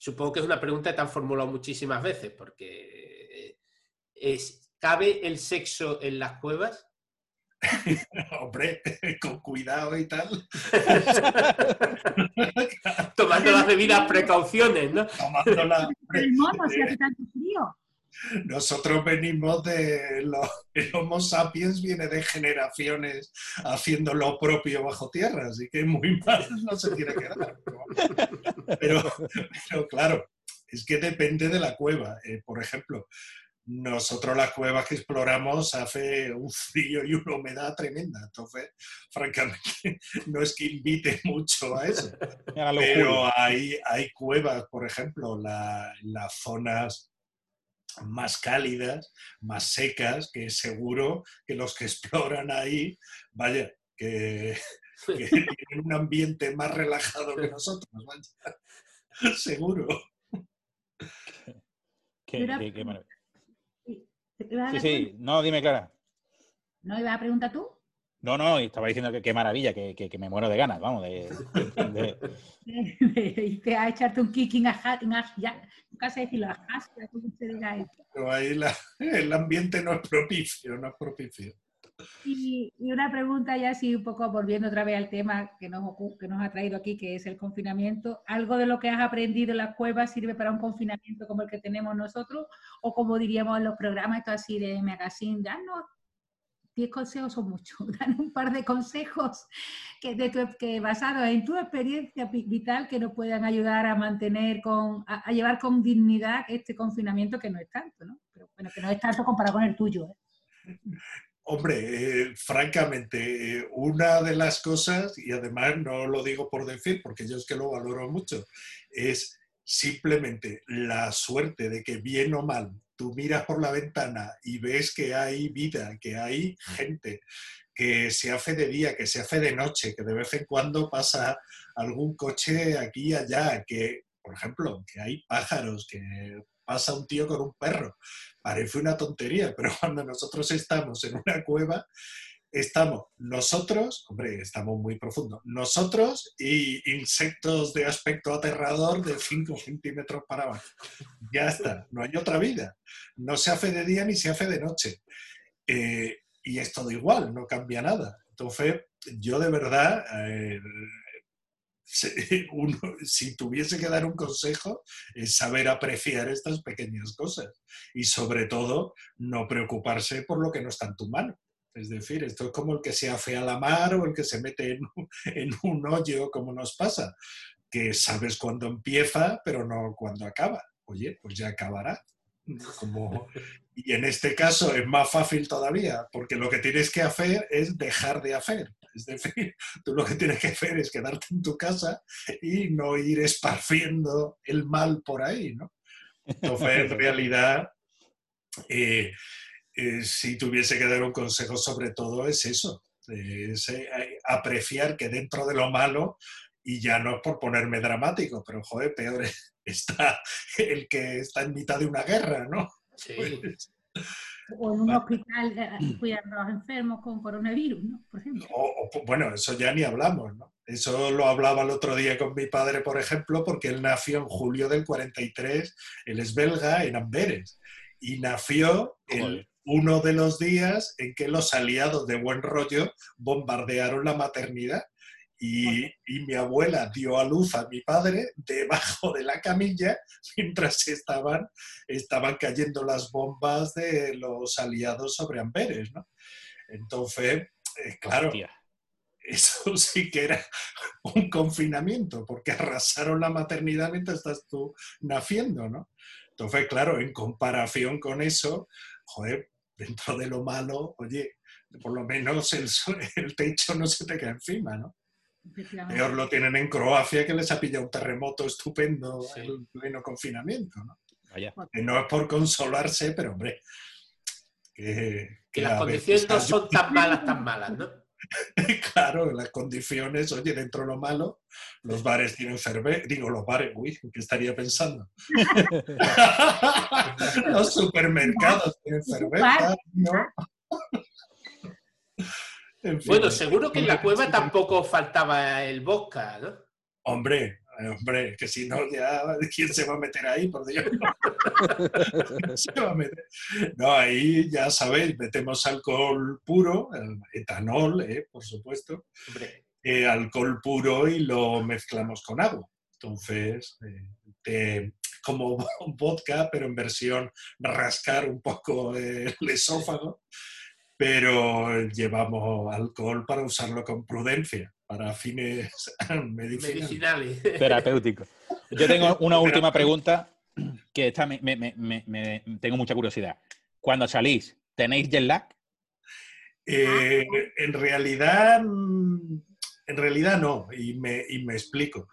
supongo que es una pregunta que te han formulado muchísimas veces, porque eh, es, ¿cabe el sexo en las cuevas? Hombre, con cuidado y tal, Tomando las debidas precauciones, ¿no? tomándola. El mono, si hace tanto frío. Nosotros venimos de los, el Homo sapiens viene de generaciones haciendo lo propio bajo tierra, así que muy mal no se tiene que dar. Pero, claro, es que depende de la cueva. Eh, por ejemplo, nosotros las cuevas que exploramos hace un frío y una humedad tremenda, entonces, francamente, no es que invite mucho a eso. Pero hay, hay cuevas, por ejemplo, la- las zonas más cálidas, más secas, que seguro que los que exploran ahí, vaya, que, que tienen un ambiente más relajado que nosotros, vaya. Seguro. Qué- qué- qué maravilla. ¿Te ibas a Sí, sí, no, dime, Clara. ¿No ibas a preguntar tú? No, no, y estaba diciendo que qué maravilla, que, que- que me muero de ganas, vamos, de, de- a echarte un kicking a en a- ya, nunca sé decirlo, a hashtag, ¿cómo se diga eso? Pero ahí la- el ambiente no es propicio, no es propicio. Y, y una pregunta ya así un poco volviendo otra vez al tema que nos, que nos ha traído aquí, que es el confinamiento. ¿Algo de lo que has aprendido en las cuevas sirve para un confinamiento como el que tenemos nosotros? O como diríamos en los programas esto así de magazine, danos 10 consejos son muchos, danos un par de consejos que, basados en tu experiencia vi- vital que nos puedan ayudar a mantener con, a, a llevar con dignidad este confinamiento que no es tanto, ¿no? Pero bueno, que no es tanto comparado con el tuyo. ¿eh? Hombre, eh, francamente, eh, una de las cosas, y además no lo digo por decir, porque yo es que lo valoro mucho, es simplemente la suerte de que bien o mal tú miras por la ventana y ves que hay vida, que hay gente, que se hace de día, que se hace de noche, que de vez en cuando pasa algún coche aquí y allá, que, por ejemplo, que hay pájaros, que pasa un tío con un perro. Parece una tontería, pero cuando nosotros estamos en una cueva, estamos nosotros, hombre, estamos muy profundos, nosotros y insectos de aspecto aterrador de 5 centímetros para abajo. Ya está, no hay otra vida. No se hace de día ni se hace de noche. Eh, y es todo igual, no cambia nada. Entonces, yo de verdad, eh, si, tuviese que dar un consejo, es saber apreciar estas pequeñas cosas y sobre todo no preocuparse por lo que no está en tu mano. Es decir, esto es como el que se hace a la mar o el que se mete en, un- hoyo, como nos pasa, que sabes cuándo empieza, pero no cuándo acaba. Oye, pues ya acabará. Como, y en este caso es más fácil todavía, porque lo que tienes que hacer es dejar de hacer. Es decir, tú lo que tienes que hacer es quedarte en tu casa y no ir esparciendo el mal por ahí, ¿no? Entonces, en realidad, eh, eh, si tuviese que dar un consejo sobre todo es eso, es eh, apreciar que dentro de lo malo, y ya no es por ponerme dramático, pero joder, peor está el que está en mitad de una guerra, ¿no? Sí. Pues, O en un hospital eh, cuidando a los enfermos con coronavirus, ¿no? Por ejemplo. O- o, bueno, eso ya ni hablamos, ¿no? Eso lo hablaba el otro día con mi padre, por ejemplo, porque él nació en julio del 43, él es belga, en Amberes, y nació el-. Uno de los días en que los aliados de buen rollo bombardearon la maternidad. Y, y mi abuela dio a luz a mi padre debajo de la camilla mientras estaban, estaban cayendo las bombas de los aliados sobre Amberes, ¿no? Entonces, eh, claro, Hostia. eso sí que era un confinamiento, porque arrasaron la maternidad mientras estás tú naciendo, ¿no? Entonces, claro, en comparación con eso, joder, dentro de lo malo, oye, por lo menos el, el techo no se te cae encima, ¿no? Peor lo tienen en Croacia, que les ha pillado un terremoto estupendo Sí. en pleno confinamiento, ¿no? Vaya. Que no es por consolarse, pero hombre, que, Que las a condiciones no son tan malas, tan malas, ¿no? Claro, las condiciones, oye, dentro de lo malo, los bares tienen cerveza, digo, los bares, uy, ¿qué estaría pensando? los supermercados tienen cerveza, ¿no? En fin, Bueno, seguro que en la cueva tampoco faltaba el vodka, ¿no? Hombre, hombre, que si no, ya, ¿quién se va a meter ahí? Por Dios. Se va a meter. No, ahí ya sabéis, metemos alcohol puro, etanol, eh, por supuesto, eh, alcohol puro y lo mezclamos con agua. Entonces, eh, te- como vodka, pero en versión rascar un poco el esófago, pero llevamos alcohol para usarlo con prudencia, para fines medicinales. medicinales. Terapéutico. Yo tengo una última pregunta que esta me, me- me- me- me- tengo mucha curiosidad. Cuando salís, ¿tenéis jet lag? Eh, en realidad, mm, en realidad no, y me, y me explico.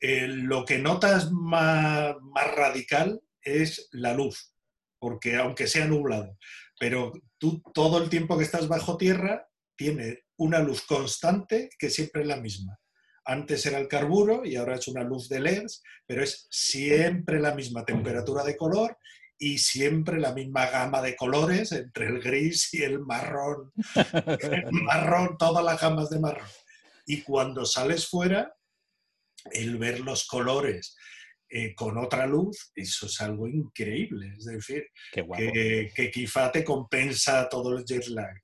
Eh, lo que notas más, más radical es la luz, porque aunque sea nublado, pero tú todo el tiempo que estás bajo tierra tiene una luz constante que siempre es la misma. Antes era el carburo y ahora es una luz de LEDs, pero es siempre la misma temperatura de color y siempre la misma gama de colores entre el gris y el marrón. El marrón, todas las gamas de marrón. Y cuando sales fuera, el ver los colores eh, con otra luz, eso es algo increíble. Es decir, que, que quizá te compensa todo el jet lag.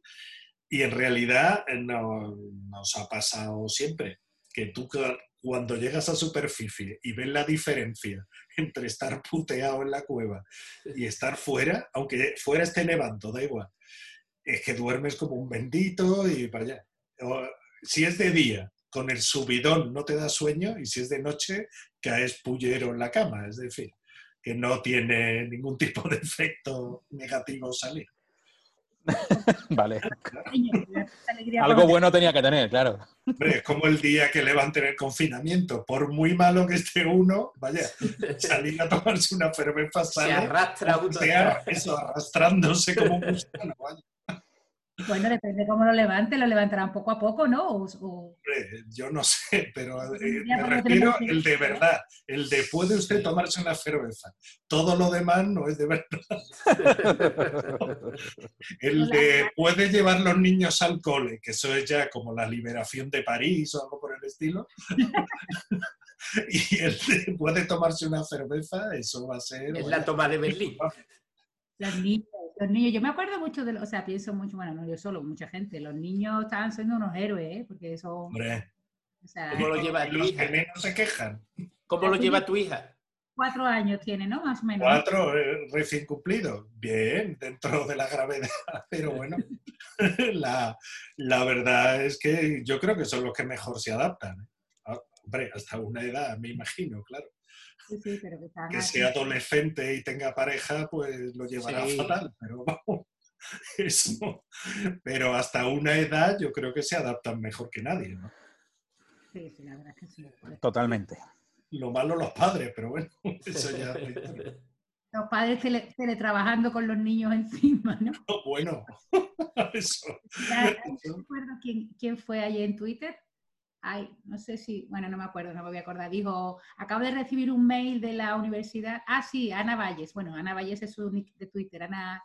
Y en realidad eh, no, nos ha pasado siempre que tú cu- cuando llegas a superficie y ves la diferencia entre estar puteado en la cueva y estar fuera, aunque fuera esté nevando, da igual, es que duermes como un bendito y vaya. O, si es de día, con el subidón no te da sueño y si es de noche, caes pullero en la cama, es decir, que no tiene ningún tipo de efecto negativo salir. Vale. Algo bueno tenía que tener, claro. Hombre, es como el día que levanten el confinamiento. Por muy malo que esté uno, vaya, salir a tomarse una cerveza Se sale, arrastra uno. sea eso, arrastrándose como un gusano. vaya. Bueno, depende cómo lo levante, lo levantarán poco a poco, ¿no? O, o- Hombre, yo no sé, pero eh, Ya, me refiero el de verdad, el de puede usted tomarse una cerveza. Todo lo demás no es de verdad. El de puede llevar los niños al cole, que eso es ya como la liberación de París o algo por el estilo. y el de puede tomarse una cerveza, eso va a ser... Es la toma de Berlín. los niños, los niños, yo me acuerdo mucho de, los- o sea, pienso mucho, bueno, no yo solo, mucha gente, los niños estaban siendo unos héroes, ¿eh? Porque son, Hombre, o sea, ¿Cómo lo lleva y tu los hija? que menos se quejan. ¿Cómo lo lleva tu hija? cuatro años tiene, ¿no? Más o menos. Cuatro eh, recién cumplidos. Bien, dentro de la gravedad, pero bueno, la, la verdad es que yo creo que son los que mejor se adaptan. ¿eh? Ah, Hombre, hasta una edad, me imagino, claro. Sí, sí, pero que sea adolescente y tenga pareja, pues lo llevará Sí. fatal, pero vamos. Eso. Pero hasta una edad yo creo que se adaptan mejor que nadie. ¿no? Sí, sí, la verdad es que sí. Totalmente. Lo malo los padres, pero bueno, eso ya. Los padres tele- teletrabajando con los niños encima, ¿no? Bueno, eso. Ya, No me acuerdo quién, quién fue ayer en Twitter. Ay, no sé si, bueno, no me acuerdo, no me voy a acordar. Dijo, acabo de recibir un mail de la universidad. Ah, sí, Ana Valles. Bueno, Ana Valles es su nick de Twitter, Ana,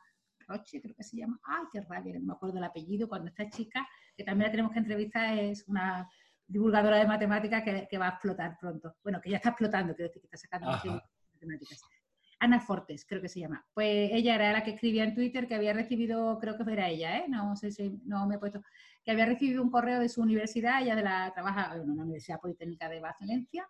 Roche, creo que se llama. Ay, qué rabia, no me acuerdo el apellido. Cuando esta chica, que también la tenemos que entrevistar, es una divulgadora de matemáticas que, va a explotar pronto. Bueno, que ya está explotando, decir que está sacando matemáticas. Ana Fortes, creo que se llama. Pues ella era la que escribía en Twitter que había recibido, creo que era ella, ¿eh? no sé si no me he puesto, que había recibido un correo de su universidad, ella de la trabaja en una Universidad Politécnica de Valencia,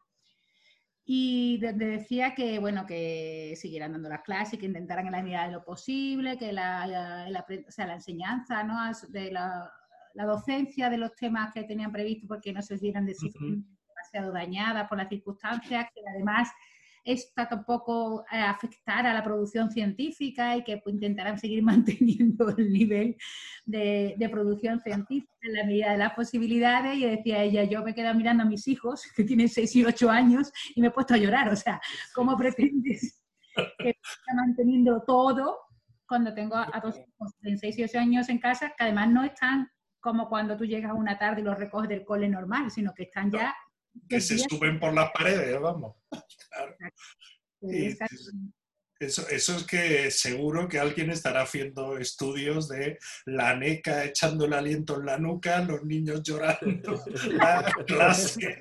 y donde decía que, bueno, que siguieran dando las clases, que intentaran en la medida de lo posible, que la, o sea, la enseñanza, ¿no? de la, docencia de los temas que tenían previsto porque no se vieran demasiado dañadas por las circunstancias, que además esta tampoco eh, afectar a la producción científica y que pues, intentarán seguir manteniendo el nivel de, producción científica en la medida de las posibilidades. Y decía ella, yo me quedo mirando a mis hijos, que tienen 6 y 8 años, y me he puesto a llorar. O sea, ¿cómo pretendes que esté manteniendo todo cuando tengo a dos hijos de 6 y 8 años en casa, que además no están como cuando tú llegas una tarde y los recoges del cole normal, sino que están ya que se suben por las paredes, vamos. eso, eso, es que seguro que alguien estará haciendo estudios de la neca echando el aliento en la nuca, los niños llorando, la clase.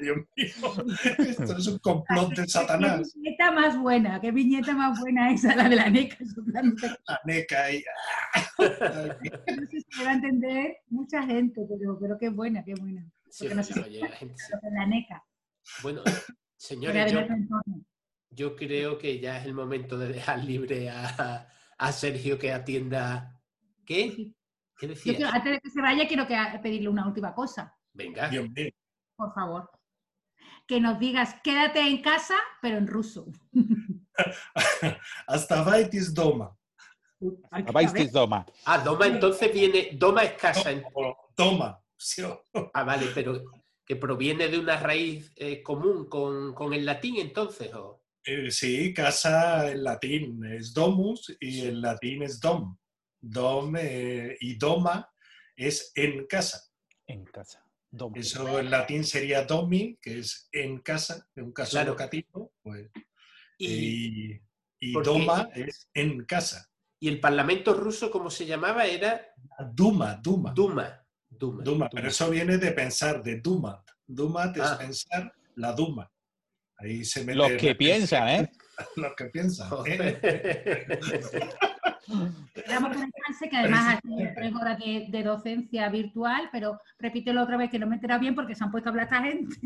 Dios mío, esto es un complot de Satanás. Qué viñeta más buena, qué viñeta más buena esa, la de la neca. La neca y... No sé si va a entender mucha gente, pero, pero qué buena, qué buena. La NECA. Bueno, señores, yo, creo que ya es el momento de dejar libre a, Sergio que atienda. ¿Qué? ¿Qué decía? antes de que se vaya, quiero que pedirle una última cosa. Venga. Por favor. Que nos digas, quédate en casa, pero en ruso. Hasta Vaitis Doma. Vaitis Doma. Ah, Doma entonces viene, Doma es casa. Doma. Ah, vale, pero que proviene de una raíz eh, común con, el latín entonces, ¿o? Eh, sí, casa en latín es domus y en latín es dom. Dom eh, y doma es en casa. En casa. Eso en latín sería domi, que es en casa, en un caso locativo. Pues, y, y doma es en casa. ¿Y el parlamento ruso cómo se llamaba? Era... Duma, Duma. Duma. Duma, pero eso viene de pensar, de Duma. Duma es ah. pensar la Duma. Ahí se mete Los que piensan, ¿eh? Los que piensan. ¿eh? Quedamos con el que además hay tres horas de, docencia virtual, pero repítelo otra vez que no me entera bien porque se han puesto a hablar esta gente.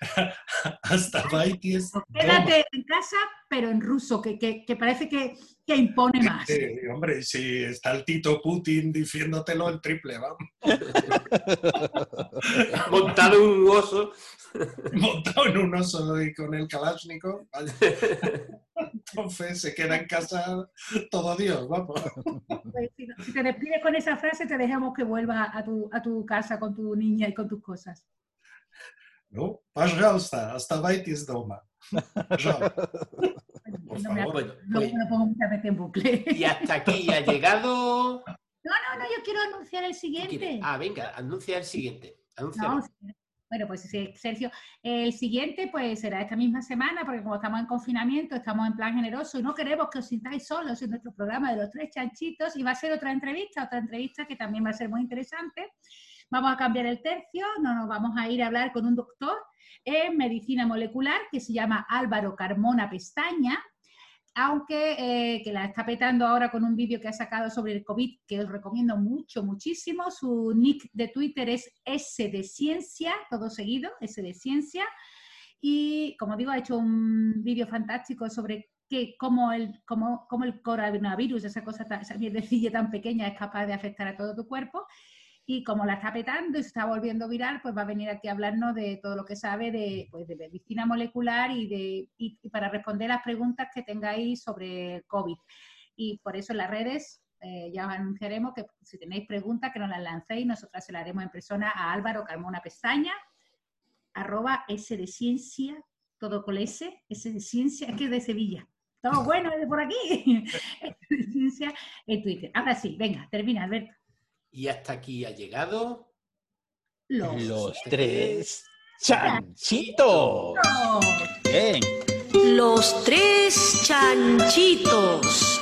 Hasta Baitis. Quédate en casa, pero en ruso, que, que, parece que, que, impone más. Sí, hombre, si está el Tito Putin diciéndotelo el triple, vamos. Montado en un oso. Montado en un oso y con el Kalashnikov. Entonces se queda en casa todo Dios, vamos. Pues, si, te despides con esa frase, te dejamos que vuelvas a tu, a tu casa con tu niña y con tus cosas. Ну, пожалуйста, оставайтесь дома. Por favor, Y hasta aquí ha llegado. No, no, no, yo quiero anunciar el siguiente. Ah, venga, anuncia el siguiente. bueno, pues Sergio, el siguiente pues será esta misma semana, porque como estamos en confinamiento, estamos en plan generoso y no queremos que os sintáis solos en nuestro programa de los tres chanchitos y va a ser otra entrevista, otra entrevista que también va a ser muy interesante Vamos a cambiar el tercio, no nos vamos a ir a hablar con un doctor en medicina molecular que se llama Álvaro Carmona Pestaña, aunque eh, que la está petando ahora con un vídeo que ha sacado sobre el COVID, que os recomiendo mucho, muchísimo. Su nick de Twitter es S de Ciencia, todo seguido, S de Ciencia. Y como digo, ha hecho un vídeo fantástico sobre que, cómo, el, cómo, cómo el coronavirus, esa cosa, esa mierdecilla tan pequeña, es capaz de afectar a todo tu cuerpo y como la está petando y se está volviendo viral, pues va a venir aquí a hablarnos de todo lo que sabe de, pues, de medicina molecular y, de, y, para responder las preguntas que tengáis sobre COVID. Y por eso en las redes eh, ya os anunciaremos que si tenéis preguntas que nos las lancéis, nosotras se las haremos en persona a Álvaro Carmona Pestaña, arroba S de Ciencia, todo con S, S de Ciencia, es que es de Sevilla. Estamos buenos de por aquí. S de Ciencia en Twitter. Ahora sí, venga, termina, Alberto. Y hasta aquí ha llegado. Los, tres chanchitos. Los tres chanchitos.